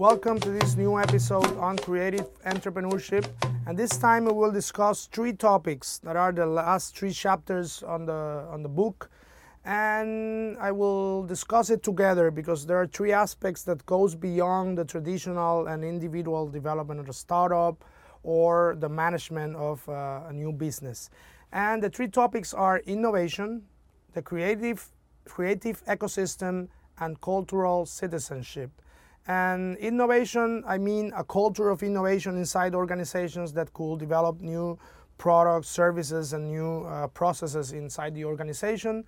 Welcome to this new episode on creative entrepreneurship. And this time we will discuss three topics that are the last three chapters on the on the book. And I will discuss it together because there are three aspects that goes beyond the traditional and individual development of a startup or the management of uh, a new business. And the three topics are innovation, the creative creative ecosystem, and cultural citizenship. And innovation, I mean a culture of innovation inside organizations that could develop new products, services, and new uh, processes inside the organization.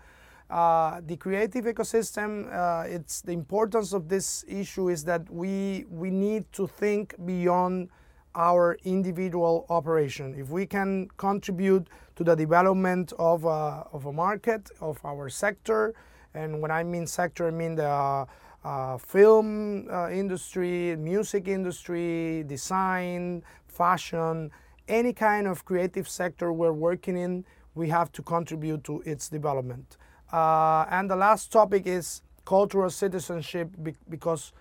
Uh, the creative ecosystem, uh, it's the importance of this issue is that we we need to think beyond our individual operation. If we can contribute to the development of a, of a market, of our sector, and when I mean sector, I mean the uh, film uh, industry, music industry, design, fashion, any kind of creative sector we're working in, we have to contribute to its development. Uh, and the last topic is cultural citizenship because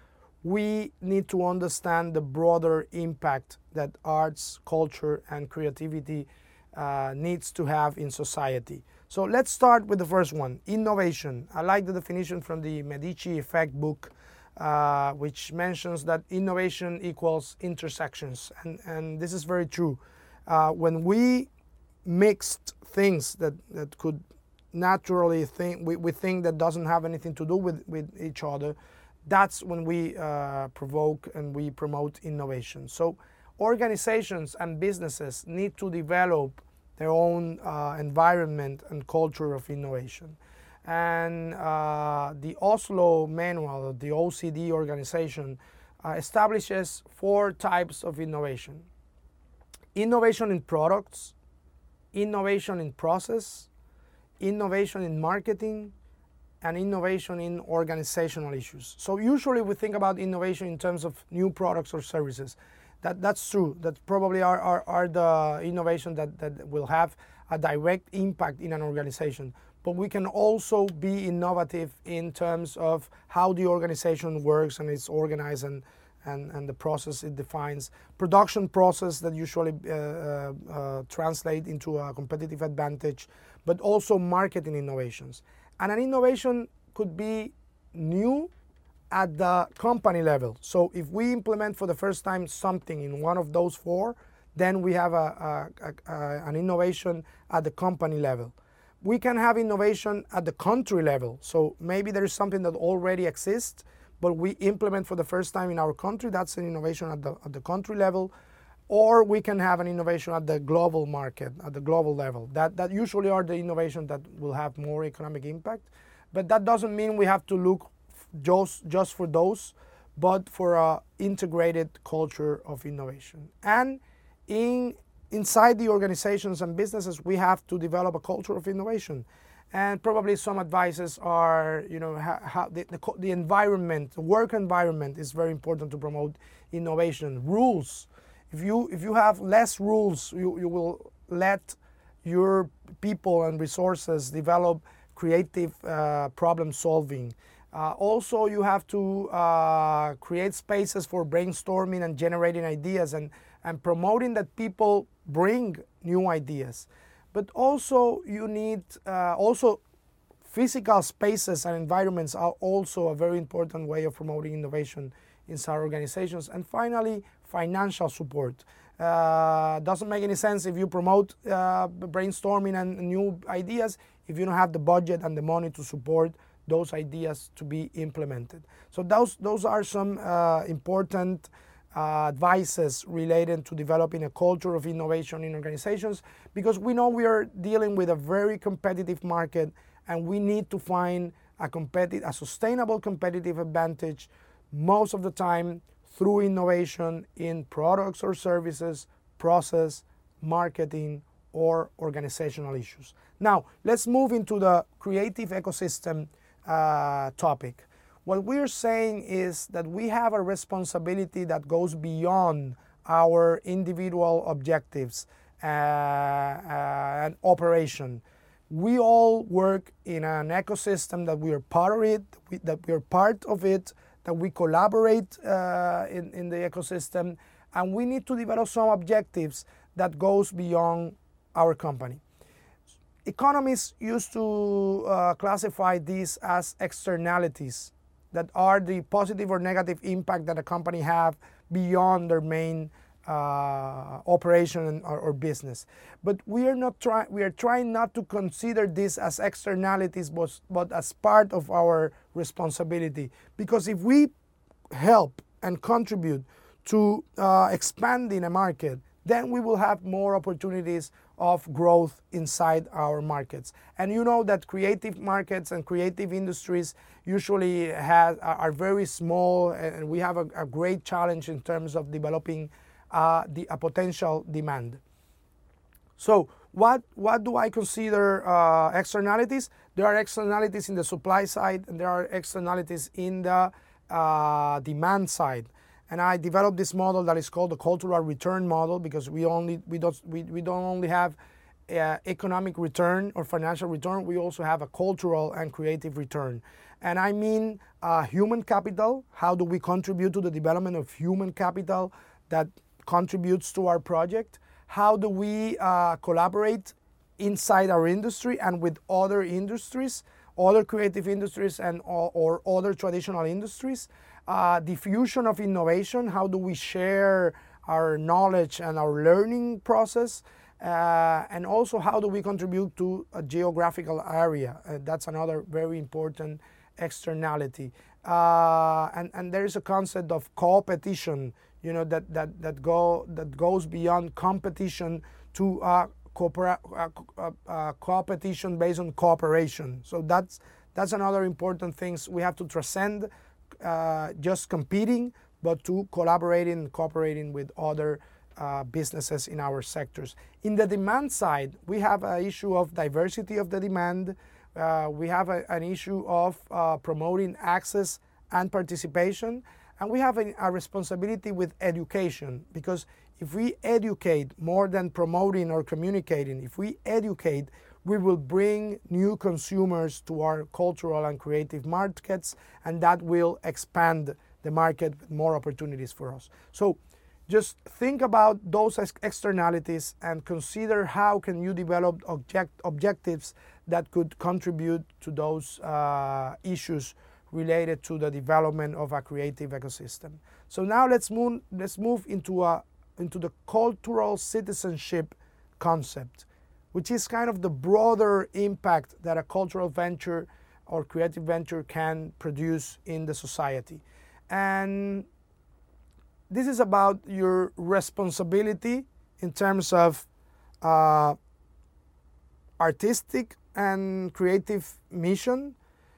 we need to understand the broader impact that arts, culture, and creativity uh, needs to have in society. So let's start with the first one innovation. I like the definition from the Medici Effect book, uh, which mentions that innovation equals intersections. And, and this is very true. Uh, when we mixed things that, that could naturally think, we, we think that doesn't have anything to do with, with each other, that's when we uh, provoke and we promote innovation. So organizations and businesses need to develop their own uh, environment and culture of innovation. And uh, the Oslo Manual, the OECD organization, uh, establishes four types of innovation innovation in products, innovation in process, innovation in marketing, and innovation in organizational issues. So, usually we think about innovation in terms of new products or services. That, that's true. That probably are, are, are the innovation that, that will have a direct impact in an organization. But we can also be innovative in terms of how the organization works and it's organized and, and, and the process it defines. Production process that usually uh, uh, uh, translate into a competitive advantage, but also marketing innovations. And an innovation could be new at the company level. So if we implement for the first time something in one of those four, then we have a, a, a, an innovation at the company level. We can have innovation at the country level. So maybe there is something that already exists, but we implement for the first time in our country. That's an innovation at the, at the country level. Or we can have an innovation at the global market, at the global level. That, that usually are the innovations that will have more economic impact. But that doesn't mean we have to look just, just for those, but for a integrated culture of innovation. And in, inside the organizations and businesses, we have to develop a culture of innovation. And probably some advices are, you know, the, the, the environment, the work environment is very important to promote innovation. Rules. If you, if you have less rules, you, you will let your people and resources develop creative uh, problem solving. Uh, also, you have to uh, create spaces for brainstorming and generating ideas and, and promoting that people bring new ideas. But also, you need uh, also physical spaces and environments are also a very important way of promoting innovation inside organizations. And finally, financial support. Uh, doesn't make any sense if you promote uh, brainstorming and new ideas if you don't have the budget and the money to support those ideas to be implemented. So those, those are some uh, important uh, advices related to developing a culture of innovation in organizations because we know we are dealing with a very competitive market and we need to find a, competitive, a sustainable competitive advantage most of the time through innovation in products or services, process, marketing, or organizational issues. Now, let's move into the creative ecosystem uh, topic. What we're saying is that we have a responsibility that goes beyond our individual objectives uh, uh, and operation. We all work in an ecosystem that we are part of it, that we are part of it, that we collaborate uh, in, in the ecosystem, and we need to develop some objectives that goes beyond our company. Economists used to uh, classify these as externalities that are the positive or negative impact that a company have beyond their main uh, operation or, or, business. But we are not trying. We are trying not to consider this as externalities, but, but as part of our responsibility. Because if we help and contribute to uh, expanding a market, then we will have more opportunities of growth inside our markets. And you know that creative markets and creative industries usually have, are very small, and we have a, a great challenge in terms of developing uh, the, a potential demand. So what, what do I consider uh, externalities? There are externalities in the supply side and there are externalities in the uh, demand side. And I developed this model that is called the cultural return model because we only we don't we, we don't only have uh, economic return or financial return, we also have a cultural and creative return. And I mean uh, human capital. How do we contribute to the development of human capital that contributes to our project? How do we uh, collaborate inside our industry and with other industries, other creative industries and or, or other traditional industries? Uh, diffusion of innovation. How do we share our knowledge and our learning process? Uh, and also how do we contribute to a geographical area? Uh, that's another very important externality. Uh, and, and there is a concept of competition you know that that that go that goes beyond competition to corpora- uh, uh, uh, competition based on cooperation. So that's that's another important things we have to transcend uh, just competing, but to collaborating and cooperating with other uh, businesses in our sectors. In the demand side, we have an issue of diversity of the demand. we have a, an issue of promoting access and participation and we have a, a, responsibility with education because if we educate more than promoting or communicating, if we educate, we will bring new consumers to our cultural and creative markets, and that will expand the market with more opportunities for us. So just think about those externalities and consider how can you develop object, objectives that could contribute to those uh, issues related to the development of a creative ecosystem. So now let's move, let's move into, a, into the cultural citizenship concept, which is kind of the broader impact that a cultural venture or creative venture can produce in the society. And this is about your responsibility in terms of uh, artistic and creative mission,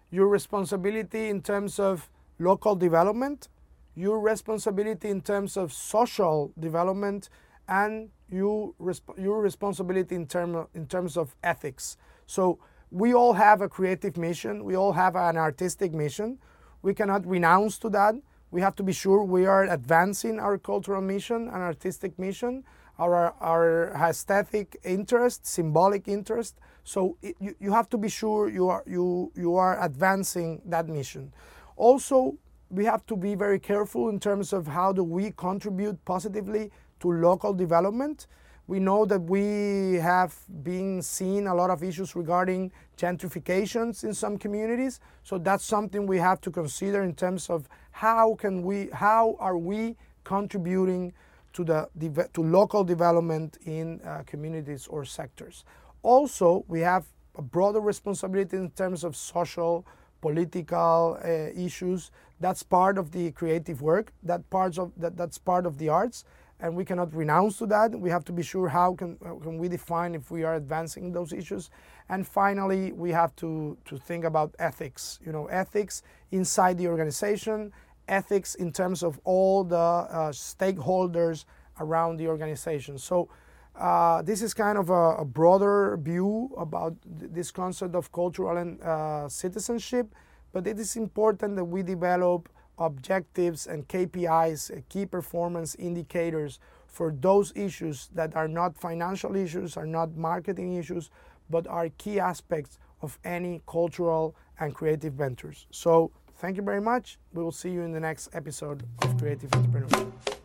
your responsibility in terms of local development, your responsibility in terms of social development, and you resp- your responsibility in, term, in terms of ethics. So we all have a creative mission, we all have an artistic mission. We cannot renounce to that. We have to be sure we are advancing our cultural mission and artistic mission, our, our aesthetic interest, symbolic interest, so it, you, you have to be sure you are, you, you are advancing that mission. Also, we have to be very careful in terms of how do we contribute positively to local development. We know that we have been seeing a lot of issues regarding gentrifications in some communities. So that's something we have to consider in terms of how can we, how are we contributing to the to local development in uh, communities or sectors. Also, we have a broader responsibility in terms of social, political uh, issues. That's part of the creative work. That parts of that, that's part of the arts, and we cannot renounce to that. We have to be sure how can how can we define if we are advancing those issues. And finally, we have to to think about ethics. You know, ethics inside the organization, ethics in terms of all the uh, stakeholders around the organization. So uh, this is kind of a, a broader view about th this concept of cultural and uh, citizenship, but it is important that we develop objectives and KPIs, uh, key performance indicators for those issues that are not financial issues, are not marketing issues, but are key aspects of any cultural and creative ventures. So thank you very much. We will see you in the next episode of Creative Entrepreneurship.